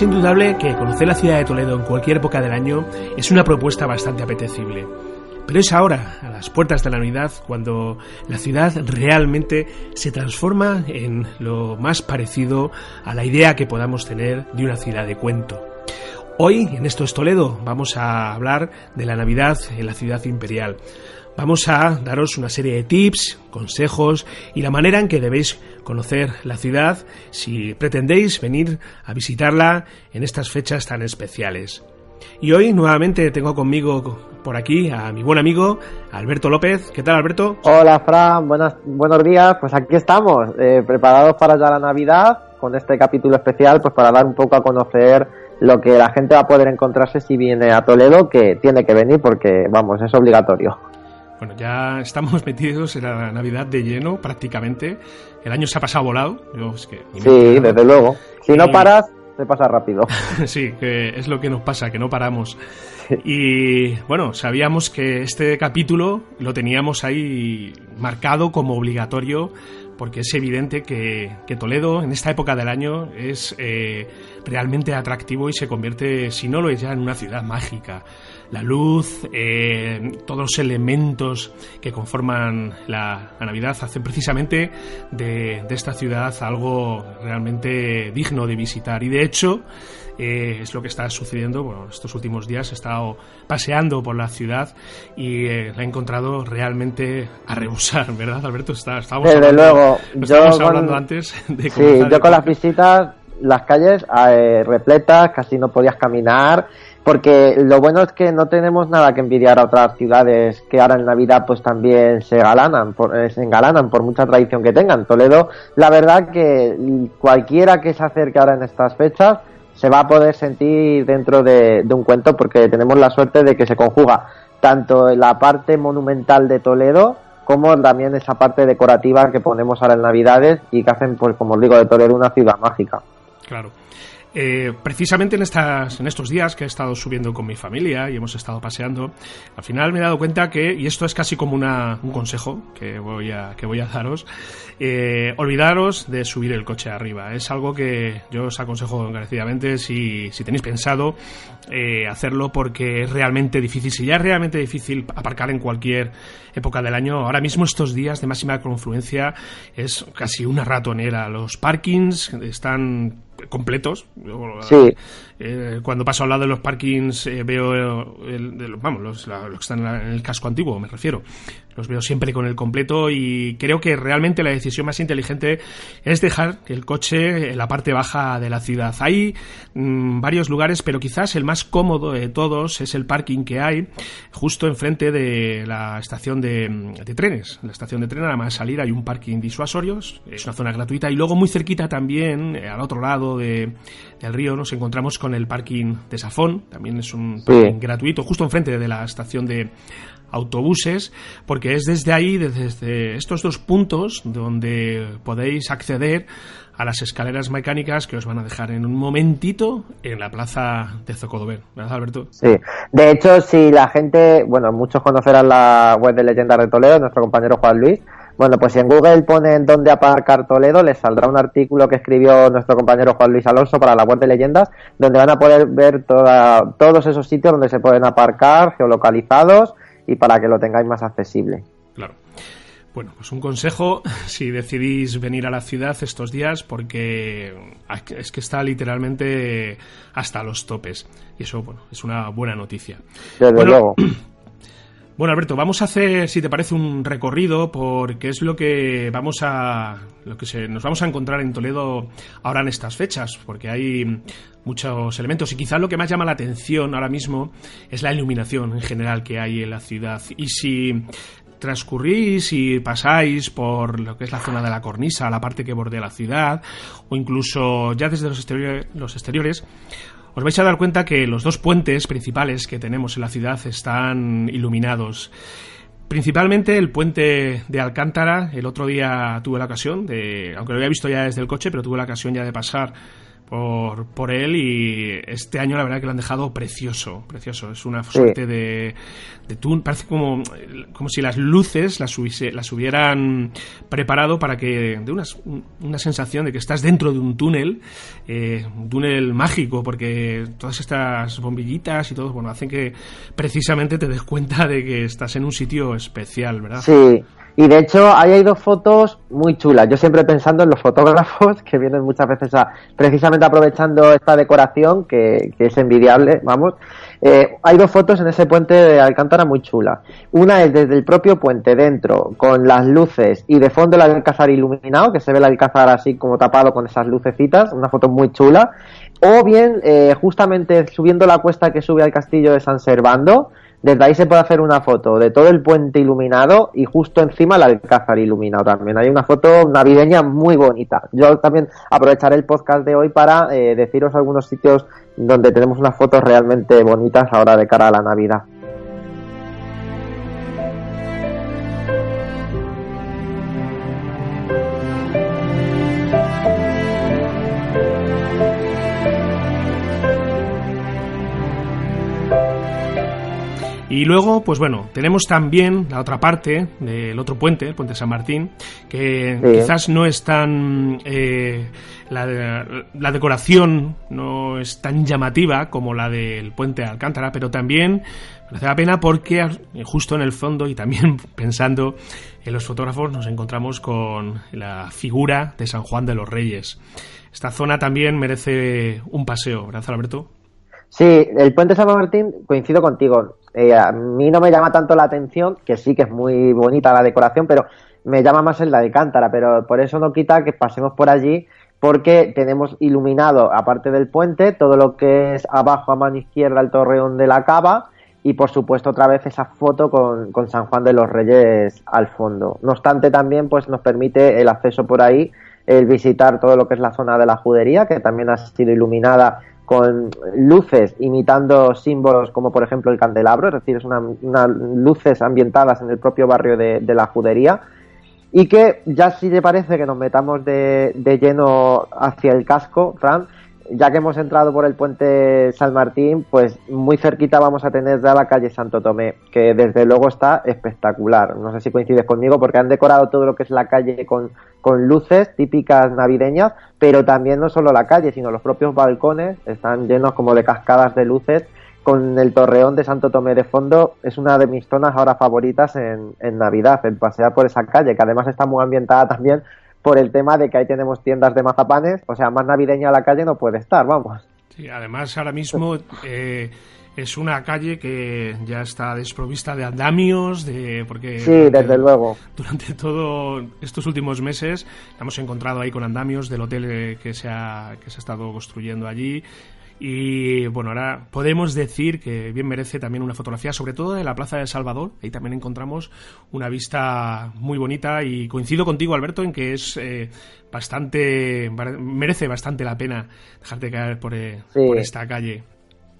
Es indudable que conocer la ciudad de Toledo en cualquier época del año es una propuesta bastante apetecible. Pero es ahora, a las puertas de la Navidad, cuando la ciudad realmente se transforma en lo más parecido a la idea que podamos tener de una ciudad de cuento. Hoy, en Esto es Toledo, vamos a hablar de la Navidad en la ciudad imperial. Vamos a daros una serie de tips, consejos y la manera en que debéis conocer la ciudad si pretendéis venir a visitarla en estas fechas tan especiales. Y hoy nuevamente tengo conmigo por aquí a mi buen amigo Alberto López. ¿Qué tal, Alberto? Hola, Fran. Buenas, buenos días. Pues aquí estamos, eh, preparados para ya la Navidad con este capítulo especial, pues para dar un poco a conocer lo que la gente va a poder encontrarse si viene a Toledo, que tiene que venir porque, vamos, es obligatorio. Bueno, ya estamos metidos en la Navidad de lleno prácticamente. El año se ha pasado volado. sí, desde luego. Si no paras, se pasa rápido. sí, que es lo que nos pasa, que no paramos. Y bueno, sabíamos que este capítulo lo teníamos ahí marcado como obligatorio porque es evidente que, Toledo en esta época del año es eh, realmente atractivo y se convierte, si no lo es ya, en una ciudad mágica la luz, eh, todos los elementos que conforman la, Navidad hacen precisamente de, esta ciudad algo realmente digno de visitar. Y de hecho, eh, es lo que está sucediendo. Bueno, estos últimos días he estado paseando por la ciudad y eh, la he encontrado realmente a rebosar, ¿verdad, Alberto? Está, estábamos Desde hablando, luego, yo hablando antes de Sí, yo con las visitas, las calles repletas, casi no podías caminar porque lo bueno es que no tenemos nada que envidiar a otras ciudades que ahora en Navidad pues también se galanan, por, eh, se engalanan por mucha tradición que tengan. Toledo, la verdad que cualquiera que se acerque ahora en estas fechas se va a poder sentir dentro de, un cuento porque tenemos la suerte de que se conjuga tanto la parte monumental de Toledo como también esa parte decorativa que ponemos ahora en Navidades y que hacen, pues como os digo, de Toledo una ciudad mágica. Claro. Eh, precisamente en, estas, en estos días que he estado subiendo con mi familia y hemos estado paseando, al final me he dado cuenta que, y esto es casi como una, un consejo que voy a, que voy a daros, eh, olvidaros de subir el coche arriba. Es algo que yo os aconsejo encarecidamente si, si tenéis pensado eh, hacerlo porque es realmente difícil. Si ya es realmente difícil aparcar en cualquier época del año, ahora mismo estos días de máxima confluencia es casi una ratonera. Los parkings están completos. Sí. Eh, cuando paso al lado de los parkings eh, veo, vamos, los, que están en el casco antiguo, me refiero. los veo siempre con el completo y creo que realmente la decisión más inteligente es dejar el coche en la parte baja de la ciudad. Hay mm, varios lugares, pero quizás el más cómodo de todos es el parking que hay justo enfrente de la estación de, trenes. la estación de tren, nada más salir, hay un parking disuasorio, es una zona gratuita y luego muy cerquita también, eh, al otro lado de, del río, nos encontramos con el parking de Safón, también es un parking gratuito, justo enfrente de la estación de autobuses, porque es desde ahí, desde estos dos puntos, donde podéis acceder a las escaleras mecánicas que os van a dejar en un momentito en la plaza de Zocodover, ¿verdad, Alberto? Sí, de hecho, si la gente, bueno, muchos conocerán la web de Leyendas de Toledo, nuestro compañero Juan Luis, bueno, pues si en Google ponen dónde aparcar Toledo, les saldrá un artículo que escribió nuestro compañero Juan Luis Alonso para la web de leyendas, donde van a poder ver toda, todos esos sitios donde se pueden aparcar, geolocalizados y para que lo tengáis más accesible. Claro. Bueno, pues un consejo si decidís venir a la ciudad estos días porque es que está literalmente hasta los topes y eso bueno, es una buena noticia. Desde luego. Bueno, Alberto, vamos a hacer, si te parece, un recorrido por qué es lo que vamos a, lo que se, nos vamos a encontrar en Toledo ahora en estas fechas, porque hay muchos elementos y quizás lo que más llama la atención ahora mismo es la iluminación en general que hay en la ciudad. Y si transcurrís y pasáis por lo que es la zona de la cornisa, la parte que bordea la ciudad, o incluso ya desde los exteriores, los exteriores os vais a dar cuenta que los dos puentes principales que tenemos en la ciudad están iluminados. Principalmente el puente de Alcántara. El otro día tuve la ocasión de, aunque lo había visto ya desde el coche, pero tuve la ocasión ya de pasar por, por él y este año la verdad que lo han dejado precioso, precioso. Es una suerte de, de parece como, como si las luces las, las hubieran preparado para que de unas, una sensación de que estás dentro de un túnel, eh, un túnel mágico, porque todas estas bombillitas y todo, bueno, hacen que precisamente te des cuenta de que estás en un sitio especial, ¿verdad? Sí, y de hecho, ahí hay dos fotos muy chulas. Yo siempre pensando en los fotógrafos que vienen muchas veces a, precisamente aprovechando esta decoración que, es envidiable, vamos. Eh, hay dos fotos en ese puente de Alcántara muy chulas. Una es desde el propio puente dentro, con las luces y de fondo el alcázar iluminado, que se ve el alcázar así como tapado con esas lucecitas, una foto muy chula. O bien, eh, justamente subiendo la cuesta que sube al castillo de San Servando, desde ahí se puede hacer una foto de todo el puente iluminado y justo encima el alcázar iluminado también. Hay una foto navideña muy bonita. Yo también aprovecharé el podcast de hoy para eh, deciros algunos sitios donde tenemos unas fotos realmente bonitas ahora de cara a la Navidad. Y luego, pues bueno, tenemos también la otra parte del otro puente, el puente San Martín, que quizás no es tan... Eh, la, decoración no es tan llamativa como la del puente de Alcántara, pero también merece la pena porque justo en el fondo y también pensando en los fotógrafos nos encontramos con la figura de San Juan de los Reyes. Esta zona también merece un paseo, ¿verdad, Alberto? Sí, el puente San Martín, coincido contigo. Eh, a mí no me llama tanto la atención, que sí que es muy bonita la decoración, pero me llama más el la de Cántara, pero por eso no quita que pasemos por allí porque tenemos iluminado, aparte del puente, todo lo que es abajo a mano izquierda el torreón de la cava y por supuesto otra vez esa foto con, con San Juan de los Reyes al fondo. No obstante también pues nos permite el acceso por ahí, el visitar todo lo que es la zona de la judería, que también ha sido iluminada con luces imitando símbolos como por ejemplo el candelabro, es decir, es una, luces ambientadas en el propio barrio de, la judería y que ya si te parece que nos metamos de, de lleno hacia el casco, Fran, ya que hemos entrado por el puente San Martín, pues muy cerquita vamos a tener ya la calle Santo Tomé, que desde luego está espectacular. No sé si coincides conmigo, porque han decorado todo lo que es la calle con, con luces típicas navideñas, pero también no solo la calle, sino los propios balcones están llenos como de cascadas de luces con el torreón de Santo Tomé de fondo es una de mis zonas ahora favoritas en, Navidad, en pasear por esa calle, que además está muy ambientada también por el tema de que ahí tenemos tiendas de mazapanes, o sea, más navideña la calle no puede estar, vamos. Sí, además ahora mismo eh, es una calle que ya está desprovista de andamios, de porque sí, desde luego. Durante todos estos últimos meses hemos encontrado ahí con andamios del hotel que se ha, que se ha estado construyendo allí. Y bueno, ahora podemos decir que bien merece también una fotografía, sobre todo de la Plaza de Salvador. Ahí también encontramos una vista muy bonita y coincido contigo, Alberto, en que es eh, bastante, merece bastante la pena dejarte caer por, eh, por esta calle.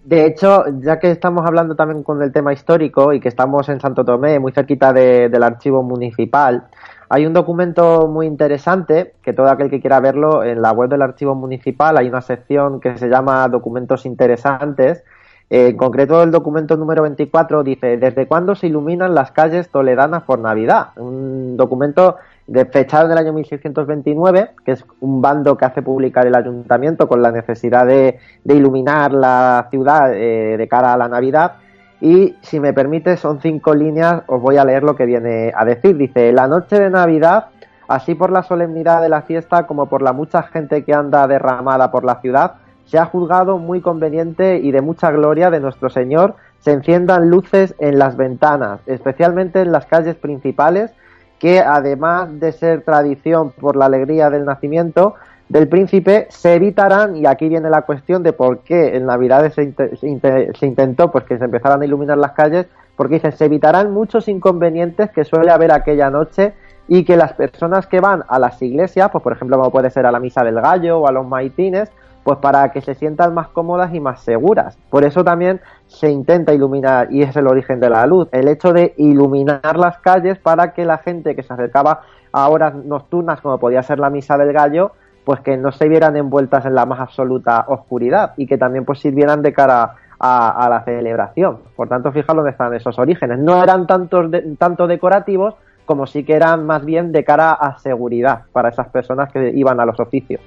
De hecho, ya que estamos hablando también con el tema histórico y que estamos en Santo Tomé, muy cerquita del archivo municipal, hay un documento muy interesante que todo aquel que quiera verlo en la web del archivo municipal hay una sección que se llama documentos interesantes. en concreto, el documento número 24 dice ¿Desde cuándo se iluminan las calles toledanas por Navidad? Un documento de fechado en el año 1629, que es un bando que hace publicar el ayuntamiento con la necesidad de, iluminar la ciudad eh, de cara a la Navidad y si me permite, son cinco líneas, os voy a leer lo que viene a decir. Dice, la noche de Navidad, así por la solemnidad de la fiesta como por la mucha gente que anda derramada por la ciudad, se ha juzgado muy conveniente y de mucha gloria de nuestro Señor se enciendan luces en las ventanas, especialmente en las calles principales, que además de ser tradición por la alegría del nacimiento, del príncipe se evitarán, y aquí viene la cuestión de por qué en Navidades se, intentó pues que se empezaran a iluminar las calles, porque dice, se evitarán muchos inconvenientes que suele haber aquella noche y que las personas que van a las iglesias, pues por ejemplo como puede ser a la misa del gallo o a los maitines, pues para que se sientan más cómodas y más seguras. Por eso también se intenta iluminar, y es el origen de la luz, el hecho de iluminar las calles para que la gente que se acercaba a horas nocturnas, como podía ser la misa del gallo, pues que no se vieran envueltas en la más absoluta oscuridad y que también pues sirvieran de cara a, la celebración. Por tanto, fijaos dónde están esos orígenes. No eran tantos tanto decorativos como sí que eran más bien de cara a seguridad para esas personas que iban a los oficios.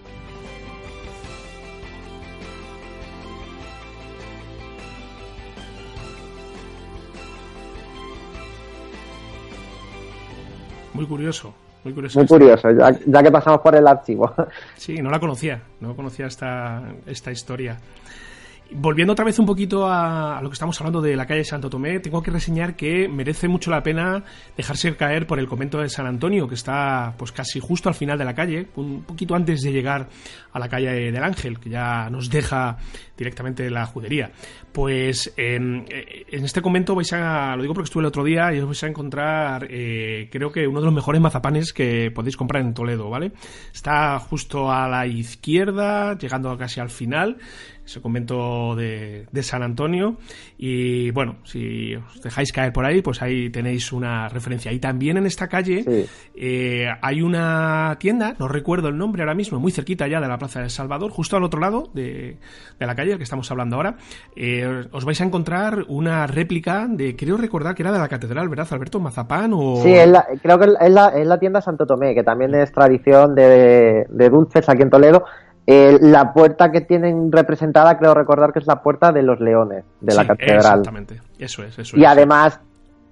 Muy curioso. Muy curioso. Muy curioso, ya, que pasamos por el archivo. Sí, no la conocía, no conocía esta, esta historia. Volviendo otra vez un poquito a, lo que estamos hablando de la calle Santo Tomé, tengo que reseñar que merece mucho la pena dejarse caer por el convento de San Antonio, que está pues casi justo al final de la calle, un poquito antes de llegar a la calle del Ángel, que ya nos deja directamente la judería. Pues en este convento vais a, lo digo porque estuve el otro día y os vais a encontrar, eh, creo que uno de los mejores mazapanes que podéis comprar en Toledo, ¿vale? Está justo a la izquierda, llegando casi al final ese convento de, San Antonio. Y bueno, si os dejáis caer por ahí, pues ahí tenéis una referencia. Y también en esta calle eh, hay una tienda, no recuerdo el nombre ahora mismo, muy cerquita ya de la Plaza del Salvador, justo al otro lado de, la calle, que estamos hablando ahora. Eh, os vais a encontrar una réplica de, creo recordar que era de la catedral, ¿verdad, Alberto? Mazapán o... Sí, creo que es la, tienda Santo Tomé, que también es tradición de, de dulces aquí en Toledo eh, la puerta que tienen representada, creo recordar que es la puerta de los leones de la catedral. Exactamente, eso es. Eso y además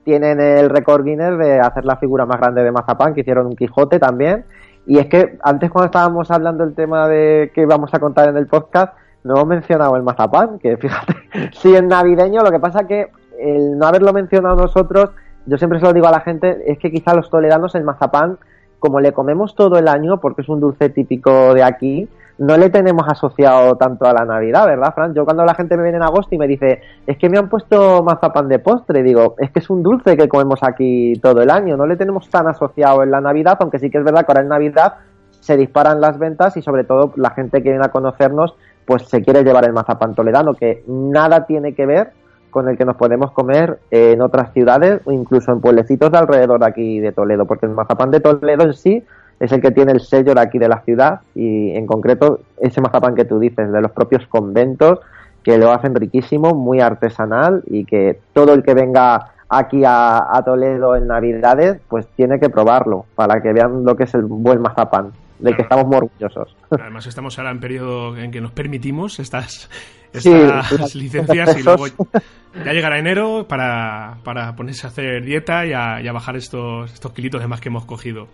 tienen el récord Guinness de hacer la figura más grande de Mazapán, que hicieron un Quijote también. Y es que antes cuando estábamos hablando del tema de que vamos a contar en el podcast, no hemos mencionado el mazapán, que fíjate, si es navideño, lo que pasa que el no haberlo mencionado nosotros, yo siempre se lo digo a la gente, es que quizá los toledanos el mazapán, como le comemos todo el año, porque es un dulce típico de aquí, no le tenemos asociado tanto a la Navidad, ¿verdad, Fran? Yo cuando la gente me viene en agosto y me dice, es que me han puesto mazapán de postre, digo, es que es un dulce que comemos aquí todo el año, no le tenemos tan asociado en la Navidad, aunque sí que es verdad que ahora en Navidad se disparan las ventas y sobre todo la gente que viene a conocernos pues se quiere llevar el mazapán toledano, que nada tiene que ver con el que nos podemos comer en otras ciudades o incluso en pueblecitos de alrededor aquí de Toledo, porque el mazapán de Toledo en sí es el que tiene el sello de aquí de la ciudad y en concreto ese mazapán que tú dices, de los propios conventos, que lo hacen riquísimo, muy artesanal y que todo el que venga aquí a, Toledo en Navidades, pues tiene que probarlo para que vean lo que es el buen mazapán, del que estamos muy orgullosos. Además estamos ahora en periodo en que nos permitimos estas, estas licencias y luego ya llegará enero para, para ponerse a hacer dieta y a, y a bajar estos, estos kilitos de más que hemos cogido.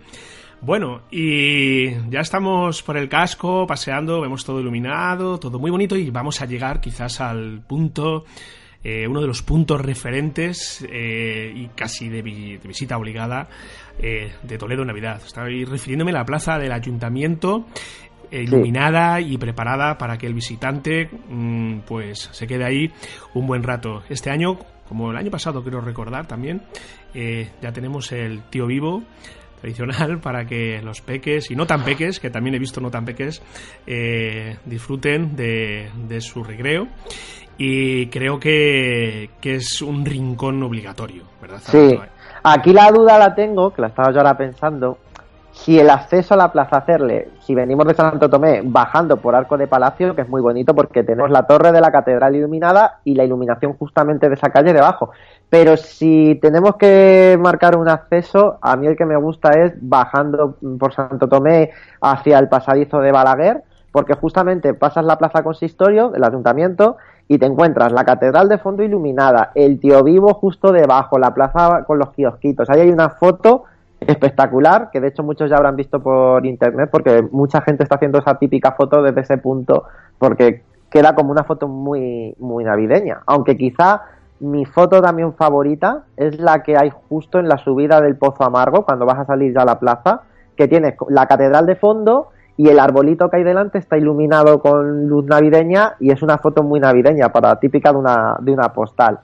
Bueno, y ya estamos por el casco, paseando, vemos todo iluminado, todo muy bonito y vamos a llegar quizás al punto eh, uno de los puntos referentes eh, y casi de, visita obligada de Toledo en Navidad. Estoy refiriéndome a la plaza del ayuntamiento iluminada y preparada para que el visitante mm, pues se quede ahí un buen rato. Este año, como el año pasado quiero recordar también, ya tenemos el tío vivo tradicional para que los peques y no tan peques, que también he visto no tan peques, eh, disfruten de, su recreo. Y creo que, es un rincón obligatorio, ¿verdad? Sí, aquí la duda la tengo, que la estaba yo ahora pensando, si el acceso a la plaza hacerle, si venimos de Santo Tomé bajando por Arco de Palacio, que es muy bonito porque tenemos la torre de la catedral iluminada y la iluminación justamente de esa calle debajo. Pero si tenemos que marcar un acceso, a mí el que me gusta es bajando por Santo Tomé hacia el pasadizo de Balaguer, porque justamente pasas la plaza consistorio, el ayuntamiento, y te encuentras la catedral de fondo iluminada, el tío vivo justo debajo, la plaza con los kiosquitos. Ahí hay una foto espectacular, que de hecho muchos ya habrán visto por internet, porque mucha gente está haciendo esa típica foto desde ese punto, porque queda como una foto muy, muy navideña. Aunque quizá mi foto también favorita es la que hay justo en la subida del Pozo Amargo, cuando vas a salir ya a la plaza, que tienes la catedral de fondo y el arbolito que hay delante está iluminado con luz navideña y es una foto muy navideña, para típica de una, de una postal.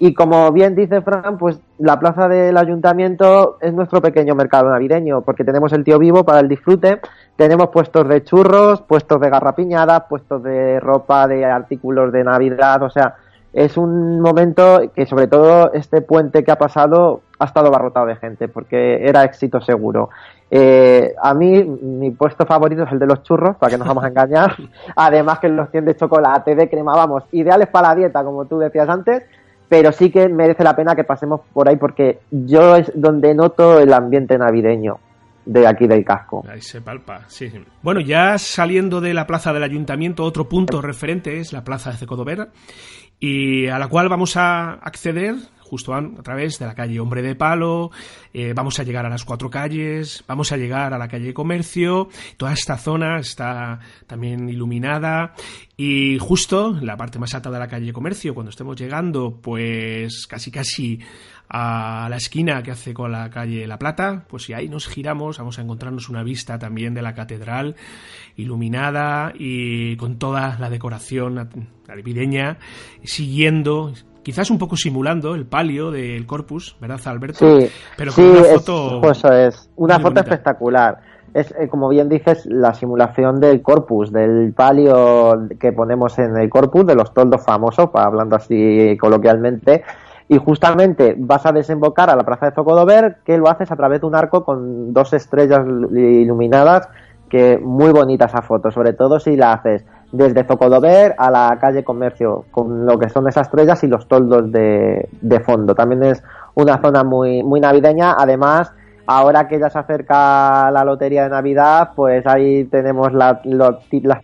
Y como bien dice Fran, pues la plaza del ayuntamiento es nuestro pequeño mercado navideño, porque tenemos el tío vivo para el disfrute, tenemos puestos de churros, puestos de garrapiñadas, puestos de ropa, de artículos de Navidad, o sea, es un momento que sobre todo este puente que ha pasado ha estado barrotado de gente porque era éxito seguro. Eh, a mí mi puesto favorito es el de los churros, para que nos vamos a engañar. Además que los tienen de chocolate, de crema, vamos, ideales para la dieta, como tú decías antes, pero sí que merece la pena que pasemos por ahí porque yo es donde noto el ambiente navideño de aquí del casco. Ahí se palpa, sí. Bueno, ya saliendo de la plaza del ayuntamiento, otro punto referente es la plaza de Cecodover y a la cual vamos a acceder justo a, través de la calle Hombre de Palo, eh, vamos a llegar a las cuatro calles, vamos a llegar a la calle Comercio, toda esta zona está también iluminada y justo en la parte más alta de la calle Comercio, cuando estemos llegando, pues casi casi a la esquina que hace con la calle La Plata, pues si ahí nos giramos vamos a encontrarnos una vista también de la catedral iluminada y con toda la decoración navideña, siguiendo quizás un poco simulando el palio del corpus, ¿verdad, Alberto? Sí, pero con una foto. Es, eso es, una foto espectacular. Es, eh, como bien dices, la simulación del corpus, del palio que ponemos en el corpus, de los toldos famosos, hablando así coloquialmente, y justamente vas a desembocar a la plaza de Zocodover, que lo haces a través de un arco con dos estrellas iluminadas, que muy bonita esa foto, sobre todo si la haces desde Zocodover a la calle Comercio, con lo que son esas estrellas y los toldos de, de fondo. También es una zona muy, muy navideña, además ahora que ya se acerca la lotería de Navidad, pues ahí tenemos las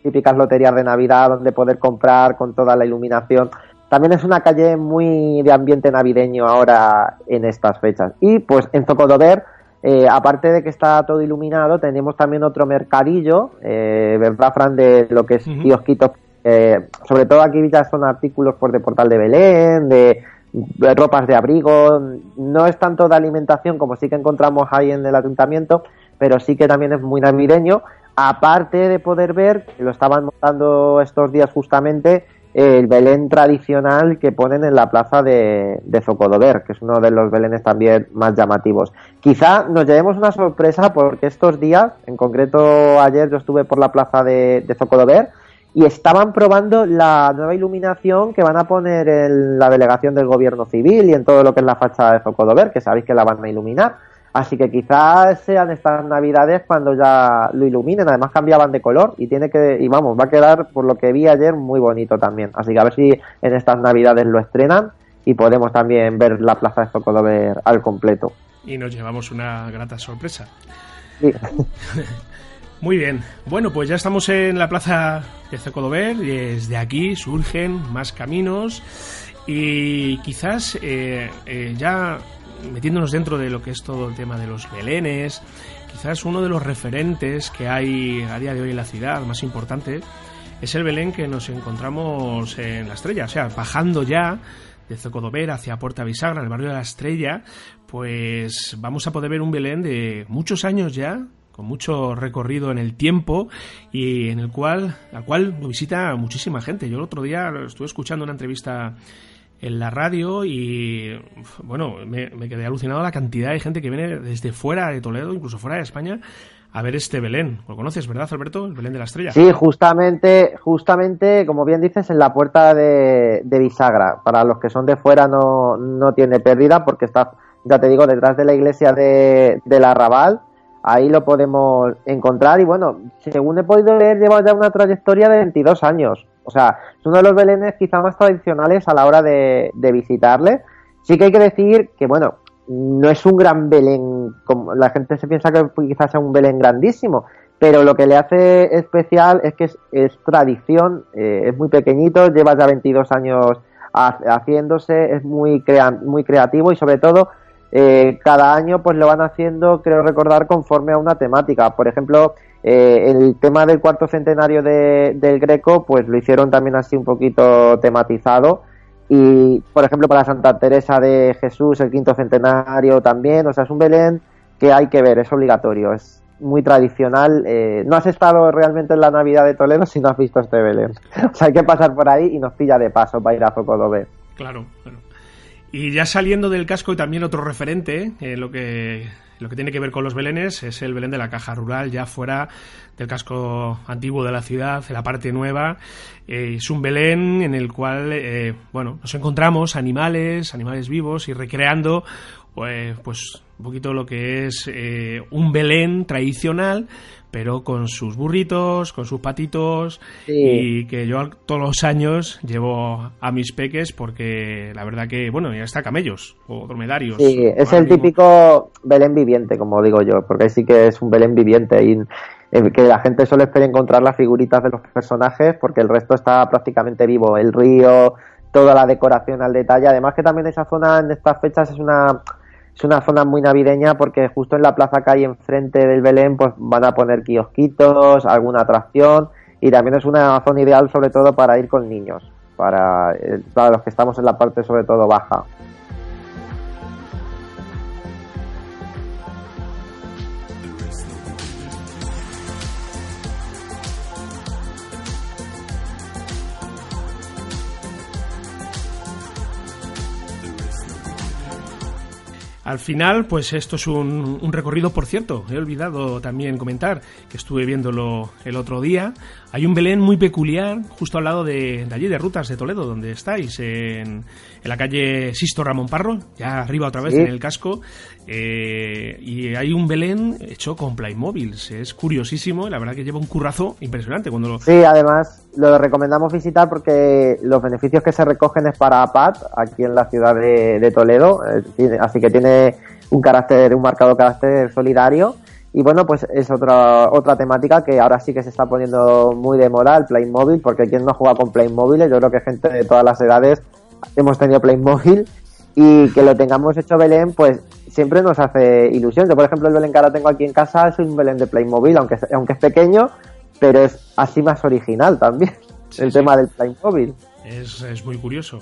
típicas loterías de Navidad donde poder comprar con toda la iluminación también es una calle muy de ambiente navideño ahora en estas fechas. Y pues en Zocodover, eh, aparte de que está todo iluminado, tenemos también otro mercadillo, eh, ¿verdad, Fran? De lo que es kiosquitos. Eh, sobre todo aquí ya son artículos por de Portal de Belén, de, de ropas de abrigo. No es tanto de alimentación como sí que encontramos ahí en el ayuntamiento, pero sí que también es muy navideño. Aparte de poder ver, lo estaban montando estos días justamente, el Belén tradicional que ponen en la plaza de, Zocodover, que es uno de los Belenes también más llamativos. Quizá nos llevemos una sorpresa porque estos días, en concreto ayer yo estuve por la plaza de, de Zocodover y estaban probando la nueva iluminación que van a poner en la delegación del gobierno civil y en todo lo que es la fachada de Zocodover, que sabéis que la van a iluminar. Así que quizás sean estas navidades cuando ya lo iluminen. Además cambiaban de color y tiene que, y vamos, va a quedar por lo que vi ayer muy bonito también. Así que a ver si en estas navidades lo estrenan y podemos también ver la plaza de Zocodover al completo. Y nos llevamos una grata sorpresa. Muy bien. Bueno, pues ya estamos en la plaza de Zocodover y desde aquí surgen más caminos y quizás eh, eh, ya metiéndonos dentro de lo que es todo el tema de los belenes, quizás uno de los referentes que hay a día de hoy en la ciudad, más importante, es el Belén que nos encontramos en la estrella, o sea, bajando ya de Zocodover hacia Puerta Bisagra, el barrio de la Estrella, pues vamos a poder ver un Belén de muchos años ya, con mucho recorrido en el tiempo y en el cual, al cual lo visita muchísima gente. Yo el otro día estuve escuchando una entrevista en la radio y bueno, me, quedé alucinado la cantidad de gente que viene desde fuera de Toledo, incluso fuera de España, a ver este Belén. ¿Lo conoces, verdad, Alberto? El Belén de la Estrella. Sí, justamente, justamente, como bien dices, en la puerta de, Bisagra. Para los que son de fuera no, no tiene pérdida porque está, ya te digo, detrás de la iglesia de, del Arrabal. Ahí lo podemos encontrar y bueno, según he podido leer, lleva ya una trayectoria de 22 años. O sea, es uno de los belenes quizá más tradicionales a la hora de, visitarle. Sí que hay que decir que, bueno, no es un gran Belén, como la gente se piensa que quizás sea un Belén grandísimo, pero lo que le hace especial es que es, tradición, eh, es muy pequeñito, lleva ya 22 años haciéndose, es muy, muy creativo y sobre todo eh, cada año pues lo van haciendo, creo recordar, conforme a una temática. Por ejemplo, eh, el tema del cuarto centenario del Greco, pues lo hicieron también así un poquito tematizado y, por ejemplo, para Santa Teresa de Jesús, el quinto centenario también. O sea, es un Belén que hay que ver, es obligatorio, es muy tradicional. Eh, no has estado realmente en la Navidad de Toledo si no has visto este Belén. O sea, hay que pasar por ahí y nos pilla de paso para ir a Zocodobé. Claro, claro. Y ya saliendo del casco y también otro referente, eh, lo que lo que tiene que ver con los belenes es el Belén de la Caja Rural, ya fuera del casco antiguo de la ciudad, en la parte nueva. Eh, es un Belén en el cual, eh, bueno, nos encontramos animales, animales vivos y recreando, pues, pues un poquito lo que es eh, un Belén tradicional, pero con sus burritos, con sus patitos y que yo todos los años llevo a mis peques porque la verdad que, bueno, ya está camellos o dromedarios. Sí, es el típico Belén viviente, como digo yo, porque sí que es un Belén viviente y que la gente solo espera encontrar las figuritas de los personajes porque el resto está prácticamente vivo, el río, toda la decoración al detalle, además que también esa zona en estas fechas es una es una zona muy navideña porque justo en la plaza que hay enfrente del Belén pues van a poner kiosquitos, alguna atracción y también es una zona ideal sobre todo para ir con niños, para, eh, para los que estamos en la parte sobre todo baja. Al final, pues esto es un, recorrido, por cierto, he olvidado también comentar que estuve viéndolo el otro día. Hay un Belén muy peculiar justo al lado de, allí, de Rutas de Toledo, donde estáis, en, la calle Sisto Ramón Parro, ya arriba otra vez en el casco. Eh, y hay un Belén hecho con Playmobil. Es curiosísimo, la verdad que lleva un currazo impresionante. cuando Sí, además lo recomendamos visitar porque los beneficios que se recogen es para PAT, aquí en la ciudad de, Toledo, eh, así que tiene un carácter, un marcado carácter solidario. Y bueno, pues es otra, otra temática que ahora sí que se está poniendo muy de moda, el Playmobil, porque quien no juega con Playmobil, yo creo que gente de todas las edades hemos tenido Playmobil y que lo tengamos hecho Belén, pues siempre nos hace ilusión. Yo, por ejemplo, el Belén que ahora tengo aquí en casa es un Belén de Playmobil, aunque, aunque es pequeño, pero es así más original también, el tema del Playmobil. Es, es muy curioso.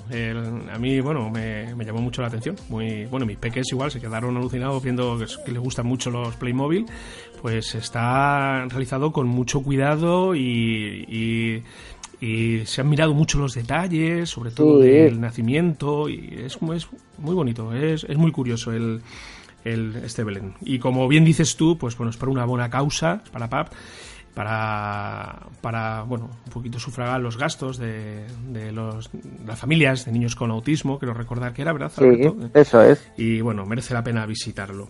a mí, bueno, me, llamó mucho la atención. Muy, bueno, mis peques igual se quedaron alucinados viendo que, que, les gustan mucho los Playmobil. Pues está realizado con mucho cuidado y y se han mirado mucho los detalles, sobre todo del nacimiento, y es, es muy bonito, es, es muy curioso el, el, este Belén. Y como bien dices tú, pues bueno, es para una buena causa, para PAP, para, para bueno, un poquito sufragar los gastos de, de los, las familias de niños con autismo, quiero recordar que era, ¿verdad? Sí, eso es. Y bueno, merece la pena visitarlo.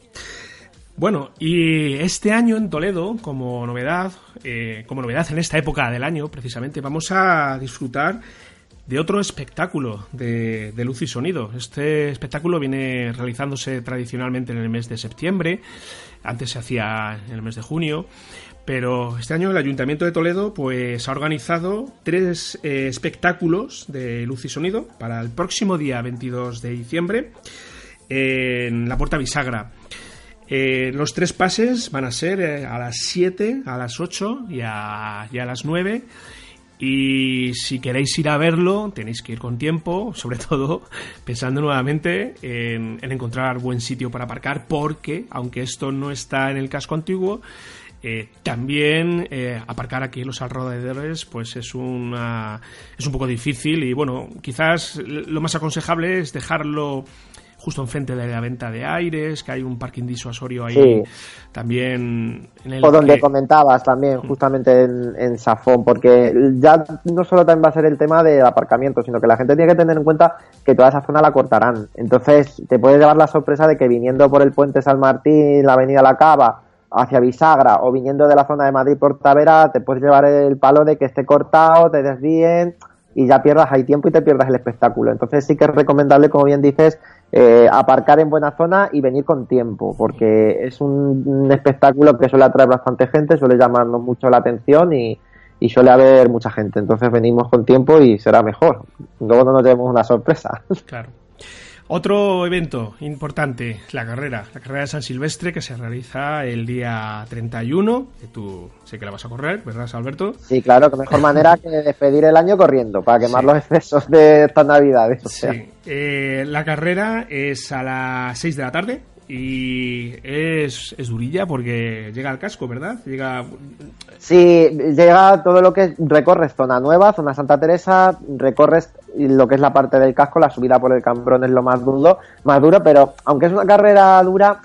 Bueno, y este año en Toledo, como novedad, eh, como novedad en esta época del año, precisamente, vamos a disfrutar de otro espectáculo de, luz y sonido. Este espectáculo viene realizándose tradicionalmente en el mes de septiembre, antes se hacía en el mes de junio, pero este año el Ayuntamiento de Toledo pues ha organizado tres eh, espectáculos de luz y sonido para el próximo día 22 de diciembre en la Puerta Bisagra. Eh, los tres pases van a ser eh, a las 7, a las 8 y a, las 9. Y si queréis ir a verlo, tenéis que ir con tiempo, sobre todo pensando nuevamente en, encontrar buen sitio para aparcar, porque aunque esto no está en el casco antiguo, eh, también aparcar aquí los alrededores pues es una es un poco difícil y bueno quizás lo más aconsejable es dejarlo justo enfrente de la venta de aires, que hay un parking disuasorio ahí también. En el o donde comentabas también, mm. justamente en, en, Safón, porque ya no solo también va a ser el tema del aparcamiento, sino que la gente tiene que tener en cuenta que toda esa zona la cortarán. Entonces te puedes llevar la sorpresa de que viniendo por el puente San Martín, la avenida La Cava, hacia Bisagra o viniendo de la zona de Madrid por Tavera, te puedes llevar el palo de que esté cortado, te desvíen y ya pierdas ahí tiempo y te pierdas el espectáculo. Entonces sí que es recomendable, como bien dices, eh, aparcar en buena zona y venir con tiempo, porque es un, espectáculo que suele atraer bastante gente, suele llamarnos mucho la atención y, y, suele haber mucha gente. Entonces venimos con tiempo y será mejor. Luego no nos llevemos una sorpresa. Claro. Otro evento importante, la carrera, la carrera de San Silvestre que se realiza el día 31, que tú sé que la vas a correr, ¿verdad, Alberto? Sí, claro, que mejor manera que despedir el año corriendo, para quemar los excesos de estas navidades. Sí, eh, la carrera es a las 6 de la tarde, y es, es, durilla porque llega al casco, ¿verdad? Llega... Sí, llega todo lo que recorres zona nueva, zona Santa Teresa, recorres lo que es la parte del casco, la subida por el Cambrón es lo más duro, más duro pero aunque es una carrera dura,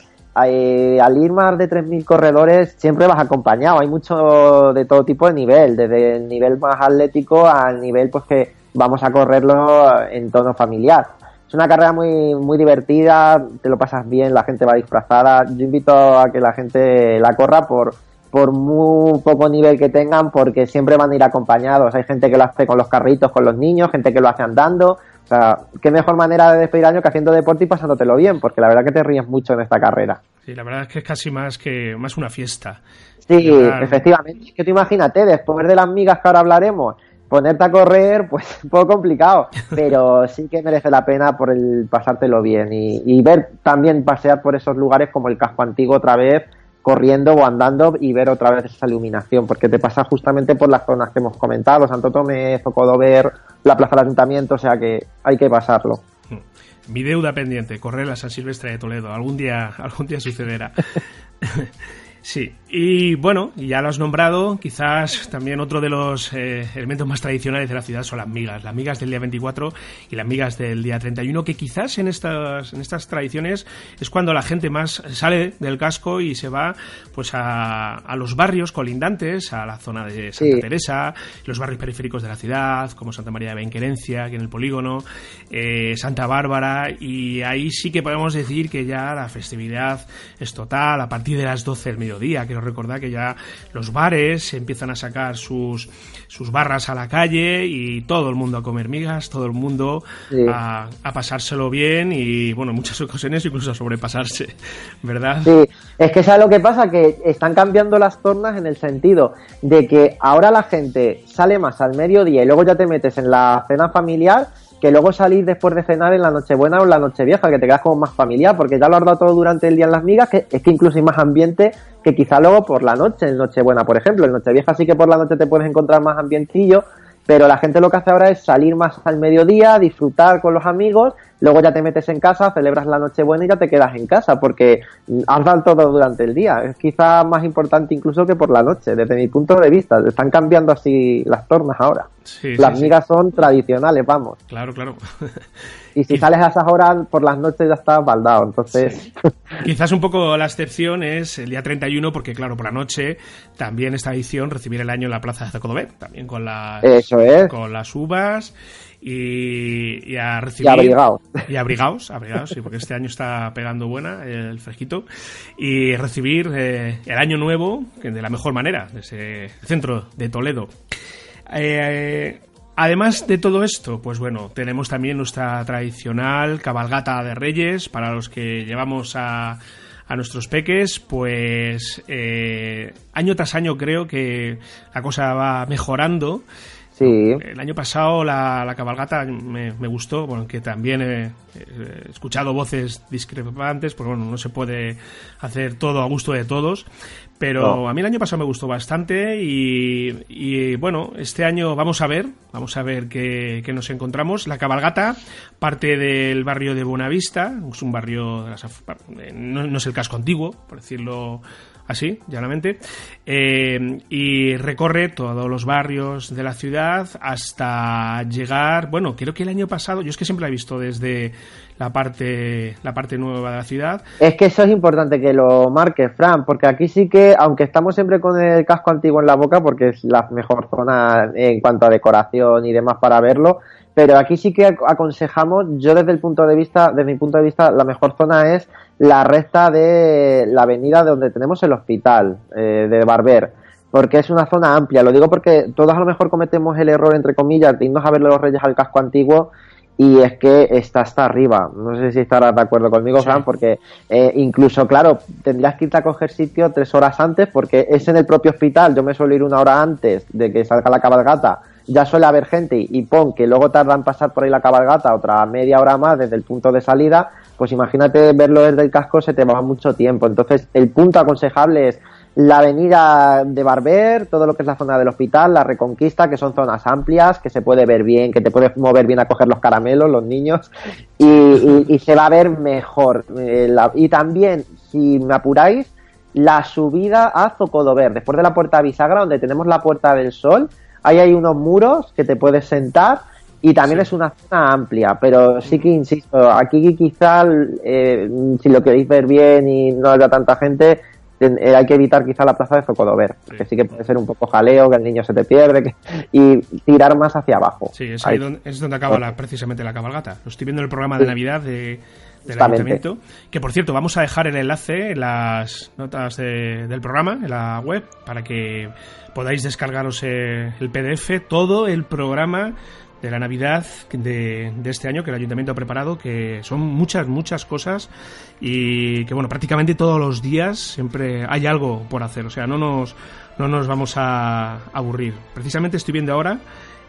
eh, al ir más de 3.000 corredores siempre vas acompañado, hay mucho de todo tipo de nivel, desde el nivel más atlético al nivel pues que vamos a correrlo en tono familiar es una carrera muy, muy divertida, te lo pasas bien, la gente va disfrazada. Yo invito a que la gente la corra por, por muy poco nivel que tengan, porque siempre van a ir acompañados. Hay gente que lo hace con los carritos, con los niños, gente que lo hace andando. O sea, qué mejor manera de despedir año que haciendo deporte y pasándotelo bien, porque la verdad que te ríes mucho en esta carrera. Sí, la verdad es que es casi más que más una fiesta. Sí, efectivamente. Es que tú imagínate, después de las migas que ahora hablaremos, ponerte a correr, pues un poco complicado, pero sí que merece la pena por el pasártelo bien y, ver también pasear por esos lugares como el casco antiguo otra vez, corriendo o andando y ver otra vez esa iluminación, porque te pasa justamente por las zonas que hemos comentado, Santo Tomé, ver la Plaza del Ayuntamiento, o sea que hay que pasarlo. Mi deuda pendiente, correr a San Silvestre de Toledo, algún día, algún día sucederá. Sí, y bueno, ya lo has nombrado, quizás también otro de los eh, elementos más tradicionales de la ciudad son las migas, las migas del día 24 y las migas del día 31, que quizás en estas, en estas tradiciones es cuando la gente más sale del casco y se va pues a, a los barrios colindantes, a la zona de Santa Teresa, los barrios periféricos de la ciudad, como Santa María de Benquerencia, aquí en el polígono, eh, Santa Bárbara, y ahí sí que podemos decir que ya la festividad es total, a partir de las 12 del mediodía día. Quiero recordar que ya los bares empiezan a sacar sus, sus barras a la calle y todo el mundo a comer migas, todo el mundo a, pasárselo bien y, bueno, en muchas ocasiones incluso a sobrepasarse, ¿verdad? Sí, es que ¿sabes lo que pasa? Que están cambiando las tornas en el sentido de que ahora la gente sale más al mediodía y luego ya te metes en la cena familiar que luego salir después de cenar en la Nochebuena o en la Nochevieja, que te quedas como más familiar, porque ya lo has dado todo durante el día en las migas, que es que incluso hay más ambiente que quizá luego por la noche, en Nochebuena, por ejemplo. En Nochevieja sí que por la noche te puedes encontrar más ambientillo, pero la gente lo que hace ahora es salir más al mediodía, disfrutar con los amigos, luego ya te metes en casa, celebras la Nochebuena y ya te quedas en casa, porque has dado todo durante el día. Es quizá más importante incluso que por la noche, desde mi punto de vista. Están cambiando así las tornas ahora. las migas son tradicionales, vamos. Claro, claro. Y si sales a esas horas por las noches ya estás baldado, entonces... Quizás un poco la excepción es el día 31, porque claro, por la noche también esta edición recibir el año en la plaza de Zacodobé, también con las, Eso es. con las uvas y, y a recibir... Y abrigados. Y abrigados, sí, porque este año está pegando buena el fresquito. Y recibir eh, el año nuevo de la mejor manera, desde el centro de Toledo. Eh, Además de todo esto, pues bueno, tenemos también nuestra tradicional cabalgata de Reyes para los que llevamos a, a nuestros peques, pues eh, año tras año creo que la cosa va mejorando. Sí. El año pasado la, cabalgata me, gustó, bueno, que también he, escuchado voces discrepantes, pues bueno, no se puede hacer todo a gusto de todos, pero a mí el año pasado me gustó bastante y, bueno, este año vamos a ver, vamos a ver qué, nos encontramos. La cabalgata parte del barrio de Buenavista, es un barrio, no, no es el casco antiguo, por decirlo así, llanamente, eh, y recorre todos los barrios de la ciudad hasta llegar, bueno, creo que el año pasado, yo es que siempre he visto desde la parte, la parte nueva de la ciudad. Es que eso es importante que lo marques, Fran, porque aquí sí que, aunque estamos siempre con el casco antiguo en la boca, porque es la mejor zona en cuanto a decoración y demás para verlo, pero aquí sí que aconsejamos, yo desde el punto de vista, desde mi punto de vista, la mejor zona es la recta de la avenida donde tenemos el hospital eh, de Barber, porque es una zona amplia. Lo digo porque todos a lo mejor cometemos el error, entre comillas, de irnos a ver los Reyes al casco antiguo y es que está hasta arriba. No sé si estarás de acuerdo conmigo, Fran, porque eh, incluso, claro, tendrías que irte a coger sitio tres horas antes porque es en el propio hospital. Yo me suelo ir una hora antes de que salga la cabalgata ya suele haber gente y, pon que luego tardan en pasar por ahí la cabalgata otra media hora más desde el punto de salida, pues imagínate verlo desde el casco se te va mucho tiempo. Entonces, el punto aconsejable es la avenida de Barber, todo lo que es la zona del hospital, la Reconquista, que son zonas amplias, que se puede ver bien, que te puedes mover bien a coger los caramelos, los niños, y, se va a ver mejor. Eh, y también, si me apuráis, la subida a Zocodover, después de la puerta bisagra, donde tenemos la puerta del sol, Ahí hay unos muros que te puedes sentar y también es una zona amplia, pero sí que insisto, aquí quizá eh, si lo queréis ver bien y no haya tanta gente, hay que evitar quizá la plaza de Focodover, porque sí que puede ser un poco jaleo, que el niño se te pierde y tirar más hacia abajo. Sí, es, ahí donde, es donde acaba precisamente la cabalgata. Lo estoy viendo en el programa de Navidad de, del Ayuntamiento, que por cierto vamos a dejar el enlace en las notas del programa, en la web, para que podáis descargaros eh, el PDF, todo el programa de la Navidad de, este año que el ayuntamiento ha preparado, que son muchas, muchas cosas y que, bueno, prácticamente todos los días siempre hay algo por hacer, o sea, no nos, no nos vamos a aburrir. Precisamente estoy viendo ahora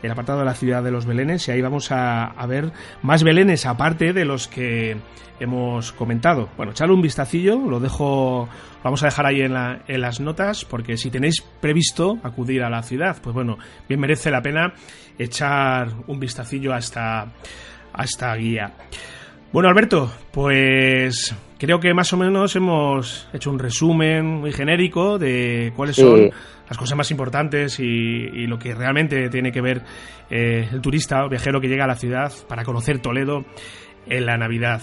el apartado de la ciudad de los Belenes y ahí vamos a, ver más Belenes aparte de los que hemos comentado. Bueno, echadle un vistacillo, lo dejo, vamos a dejar ahí en, en las notas porque si tenéis previsto acudir a la ciudad, pues bueno, bien merece la pena echar un vistacillo a a esta guía. Bueno, Alberto, pues creo que más o menos hemos hecho un resumen muy genérico de cuáles son las cosas más importantes y, lo que realmente tiene que ver eh, el turista o viajero que llega a la ciudad para conocer Toledo en la Navidad.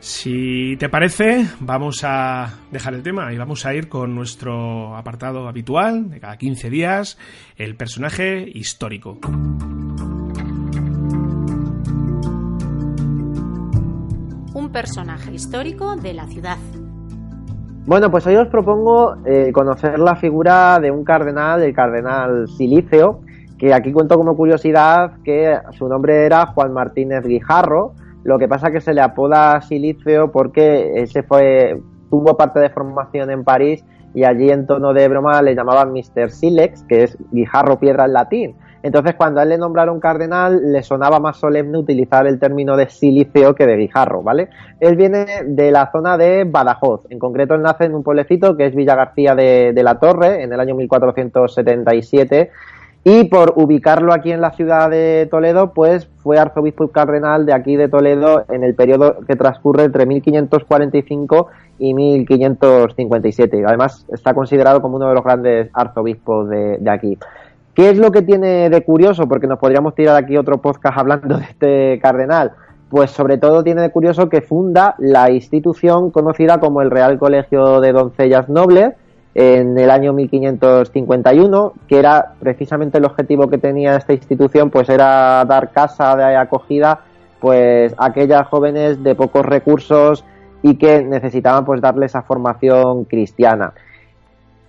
Si te parece, vamos a dejar el tema y vamos a ir con nuestro apartado habitual de cada 15 días, el personaje histórico. Personaje histórico de la ciudad. Bueno, pues hoy os propongo eh, conocer la figura de un cardenal, el cardenal Silicio, que aquí cuento como curiosidad que su nombre era Juan Martínez Guijarro, lo que pasa que se le apoda Silicio porque ese fue, tuvo parte de formación en París y allí en tono de broma le llamaban Mr. Silex, que es guijarro piedra en latín. Entonces, cuando a él le nombraron cardenal, le sonaba más solemne utilizar el término de siliceo que de guijarro, ¿vale? Él viene de la zona de Badajoz. En concreto, él nace en un pueblecito que es Villa García de, la Torre, en el año 1477. Y por ubicarlo aquí en la ciudad de Toledo, pues fue arzobispo y cardenal de aquí de Toledo en el periodo que transcurre entre 1545 y 1557. Además, está considerado como uno de los grandes arzobispos de, de aquí. ¿Qué es lo que tiene de curioso? Porque nos podríamos tirar aquí otro podcast hablando de este cardenal. Pues sobre todo tiene de curioso que funda la institución conocida como el Real Colegio de Doncellas Nobles en el año 1551, que era precisamente el objetivo que tenía esta institución, pues era dar casa de acogida pues a aquellas jóvenes de pocos recursos y que necesitaban pues darle esa formación cristiana.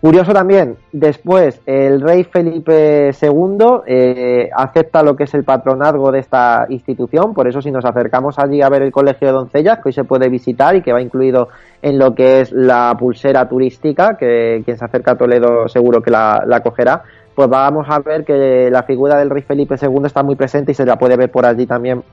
Curioso también, después el rey Felipe II eh, acepta lo que es el patronazgo de esta institución, por eso si nos acercamos allí a ver el Colegio de Doncellas, que hoy se puede visitar y que va incluido en lo que es la pulsera turística, que quien se acerca a Toledo seguro que la, cogerá, pues vamos a ver que la figura del rey Felipe II está muy presente y se la puede ver por allí también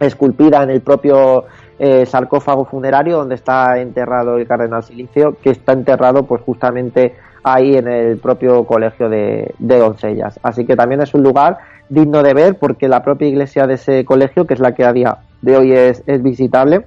esculpida en el propio eh, sarcófago funerario donde está enterrado el cardenal Silicio, que está enterrado pues justamente ahí en el propio colegio de, doncellas. Así que también es un lugar digno de ver porque la propia iglesia de ese colegio, que es la que a día de hoy es, visitable,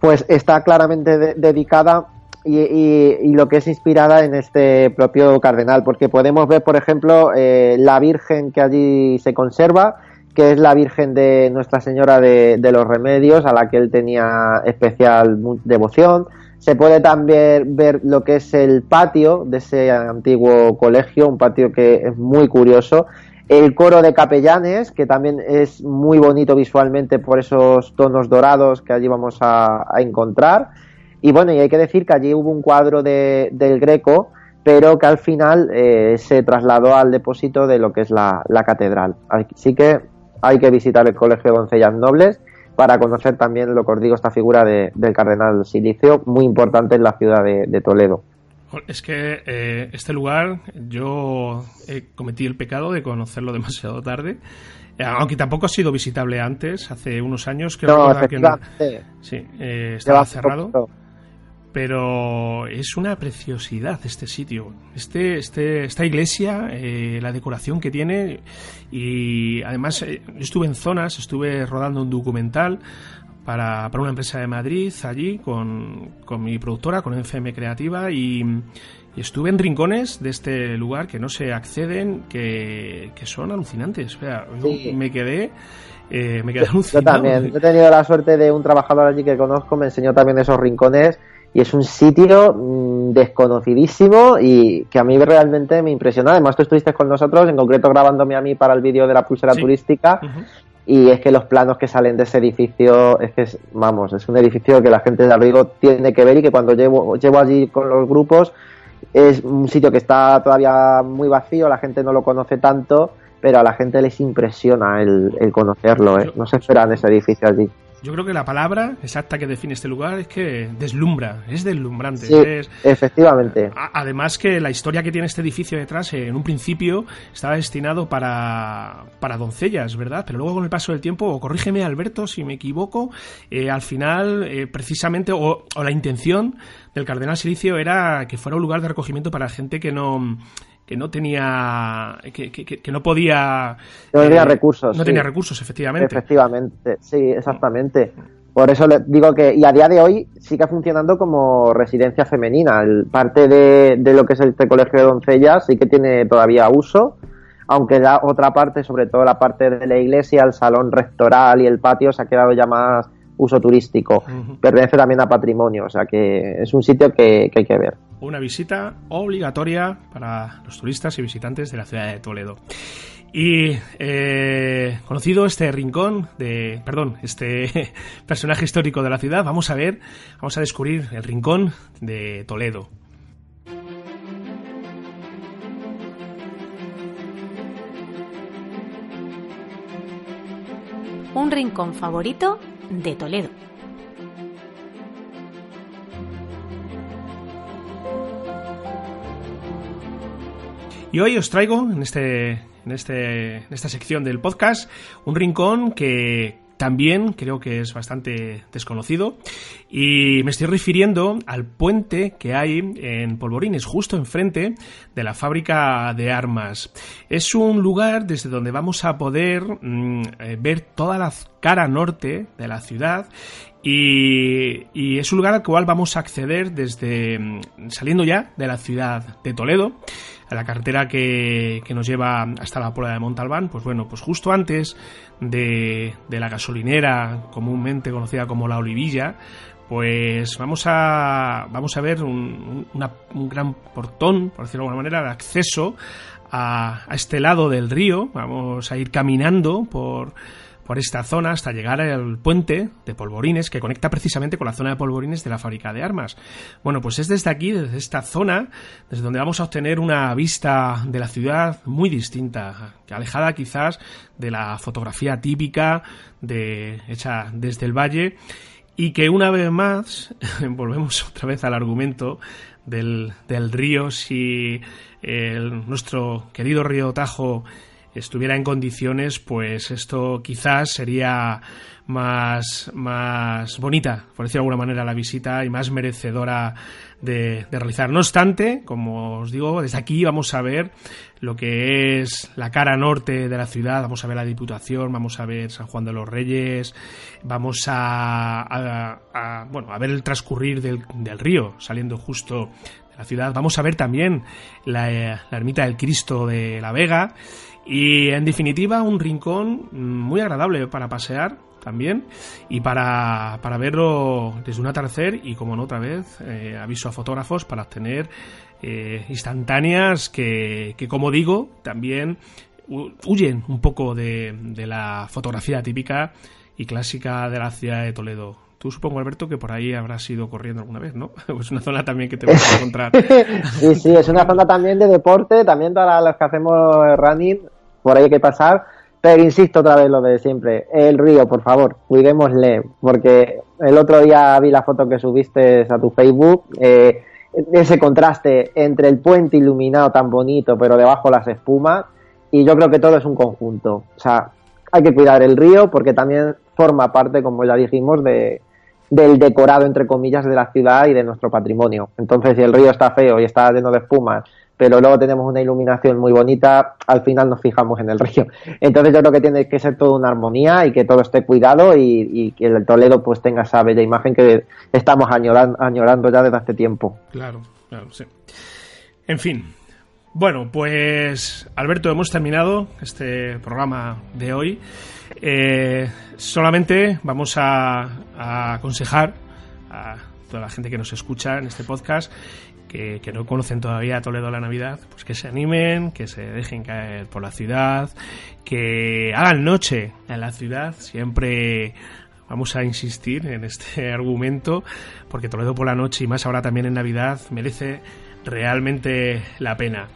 pues está claramente dedicada y, lo que es inspirada en este propio cardenal, porque podemos ver, por ejemplo, eh, la Virgen que allí se conserva, que es la Virgen de Nuestra Señora de, los Remedios, a la que él tenía especial devoción. Se puede también ver lo que es el patio de ese antiguo colegio, un patio que es muy curioso. El coro de capellanes, que también es muy bonito visualmente por esos tonos dorados que allí vamos a, encontrar. Y bueno, y hay que decir que allí hubo un cuadro de, del Greco, pero que al final eh, se trasladó al depósito de lo que es la, la catedral. Así que hay que visitar el Colegio de Doncellas Nobles para conocer también lo que os digo, esta figura de, del cardenal Silicio, muy importante en la ciudad de, Toledo. Es que eh, este lugar yo cometí el pecado de conocerlo demasiado tarde, eh, aunque tampoco ha sido visitable antes, hace unos años creo que no, sí, eh, estaba cerrado pero es una preciosidad este sitio. Este, este, esta iglesia, eh, la decoración que tiene y además eh, estuve en zonas, estuve rodando un documental para, para una empresa de Madrid allí con, con mi productora, con FM Creativa y, estuve en rincones de este lugar que no se acceden, que, que son alucinantes. O sea, me quedé... Eh, me quedé alucinado. Yo también, he tenido la suerte de un trabajador allí que conozco, me enseñó también esos rincones y es un sitio mm, desconocidísimo y que a mí realmente me impresiona. Además, tú estuviste con nosotros, en concreto grabándome a mí para el vídeo de la pulsera turística. Y es que los planos que salen de ese edificio, es que es, vamos, es un edificio que la gente de Arrigo tiene que ver y que cuando llevo, llevo allí con los grupos es un sitio que está todavía muy vacío, la gente no lo conoce tanto, pero a la gente les impresiona el, conocerlo, ¿eh? no se esperan ese edificio allí. Yo creo que la palabra exacta que define este lugar es que deslumbra, es deslumbrante. Sí, efectivamente. además que la historia que tiene este edificio detrás, en un principio estaba destinado para, para doncellas, ¿verdad? Pero luego con el paso del tiempo, o corrígeme Alberto si me equivoco, eh, al final eh, precisamente, o, o la intención del cardenal Silicio era que fuera un lugar de recogimiento para gente que no que no tenía que, que, no podía no tenía eh, recursos no tenía recursos efectivamente. Efectivamente sí exactamente. Por eso le digo que y a día de hoy sigue funcionando como residencia femenina. El, parte de, de lo que es este colegio de doncellas sí que tiene todavía uso aunque la otra parte sobre todo la parte de la iglesia el salón rectoral y el patio se ha quedado ya más uso turístico. Pertenece también a patrimonio, o sea que es un sitio que, hay que ver. Una visita obligatoria para los turistas y visitantes de la ciudad de Toledo. Y eh, conocido este rincón de, perdón, este personaje histórico de la ciudad, vamos a ver, vamos a descubrir el rincón de Toledo. Un rincón favorito de Toledo. Y hoy os traigo en, este, en, este, en esta sección del podcast un rincón que también creo que es bastante desconocido. Y me estoy refiriendo al puente que hay en Polvorines, justo enfrente de la fábrica de armas. Es un lugar desde donde vamos a poder mm, eh, ver toda la cara norte de la ciudad. Y, es un lugar al cual vamos a acceder desde mm, saliendo ya de la ciudad de Toledo, a la carretera que, nos lleva hasta la puebla de Montalbán. Pues bueno, pues justo antes de, la gasolinera comúnmente conocida como la Olivilla, pues vamos a, vamos a ver un, un gran portón, por decirlo de alguna manera, de acceso a, a este lado del río. Vamos a ir caminando por por esta zona hasta llegar al puente de Polvorines que conecta precisamente con la zona de Polvorines de la fábrica de armas. Bueno, pues es desde aquí, desde esta zona, desde donde vamos a obtener una vista de la ciudad muy distinta, alejada quizás de la fotografía típica de, hecha desde el valle y que una vez más, volvemos otra vez al argumento del, del río, si nuestro querido río Tajo estuviera en condiciones, pues esto quizás sería más, más bonita, por decirlo de alguna manera, la visita y más merecedora de, realizar. No obstante, como os digo, desde aquí vamos a ver lo que es la cara norte de la ciudad, vamos a ver la Diputación, vamos a ver San Juan de los Reyes, vamos a, bueno, a ver el transcurrir del, del río saliendo justo de la ciudad. Vamos a ver también la, la ermita del Cristo de la Vega y en definitiva un rincón muy agradable para pasear también y para, para verlo desde un atardecer y como no otra vez eh, aviso a fotógrafos para obtener eh, instantáneas que, que como digo también huyen un poco de, de la fotografía típica y clásica de la ciudad de Toledo. Tú supongo, Alberto, que por ahí habrás ido corriendo alguna vez, ¿no? Es una zona también que te vas a encontrar. sí, sí, es una zona también de deporte, también para los que hacemos running, por ahí hay que pasar. Pero insisto otra vez lo de siempre, el río, por favor, cuidémosle, porque el otro día vi la foto que subiste a tu Facebook, eh, ese contraste entre el puente iluminado tan bonito, pero debajo las espumas, y yo creo que todo es un conjunto. O sea, hay que cuidar el río porque también forma parte, como ya dijimos, de, del decorado, entre comillas, de la ciudad y de nuestro patrimonio. Entonces, si el río está feo y está lleno de espumas pero luego tenemos una iluminación muy bonita, al final nos fijamos en el río. Entonces yo creo que tiene que ser toda una armonía y que todo esté cuidado y, que el Toledo pues tenga esa bella imagen que estamos añorando, ya desde hace tiempo. Claro, claro, sí. En fin, bueno, pues Alberto, hemos terminado este programa de hoy. Eh, solamente vamos a aconsejar a toda la gente que nos escucha en este podcast que, no conocen todavía Toledo la Navidad, pues que se animen, que se dejen caer por la ciudad, que hagan noche en la ciudad. Siempre vamos a insistir en este argumento, porque Toledo por la noche y más ahora también en Navidad merece realmente la pena.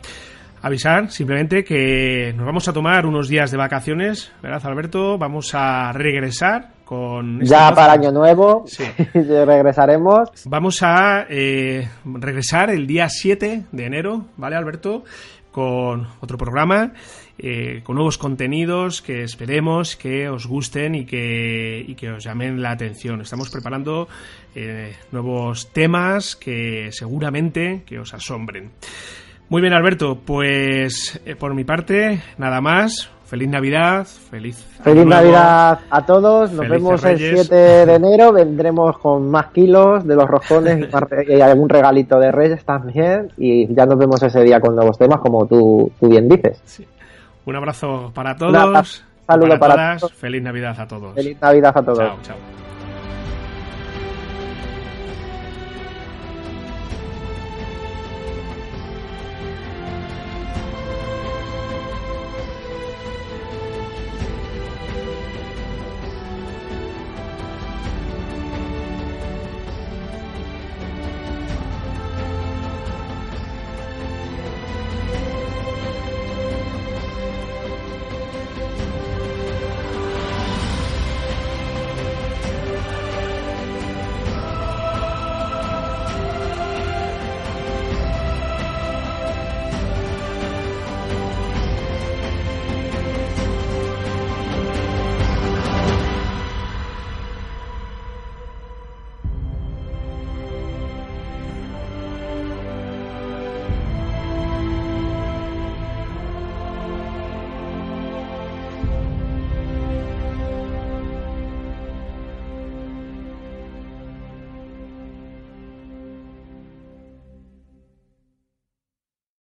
Avisar simplemente que nos vamos a tomar unos días de vacaciones, ¿verdad Alberto? Vamos a regresar este ya para Año Nuevo regresaremos. Vamos a eh, regresar el día 7 de enero, ¿vale, Alberto? Con otro programa, eh, con nuevos contenidos que esperemos que os gusten y que, y que os llamen la atención. Estamos preparando eh, nuevos temas que seguramente que os asombren. Muy bien, Alberto, pues por mi parte, nada más. Feliz Navidad, feliz. Feliz Navidad a todos. Nos vemos el 7 de enero. Vendremos con más kilos de los rojones y, algún regalito de Reyes también. Y ya nos vemos ese día con nuevos temas, como tú, tú bien dices. Un abrazo para todos. Saludos para, todos. Feliz Navidad a todos. Feliz Navidad a todos. Chao, chao.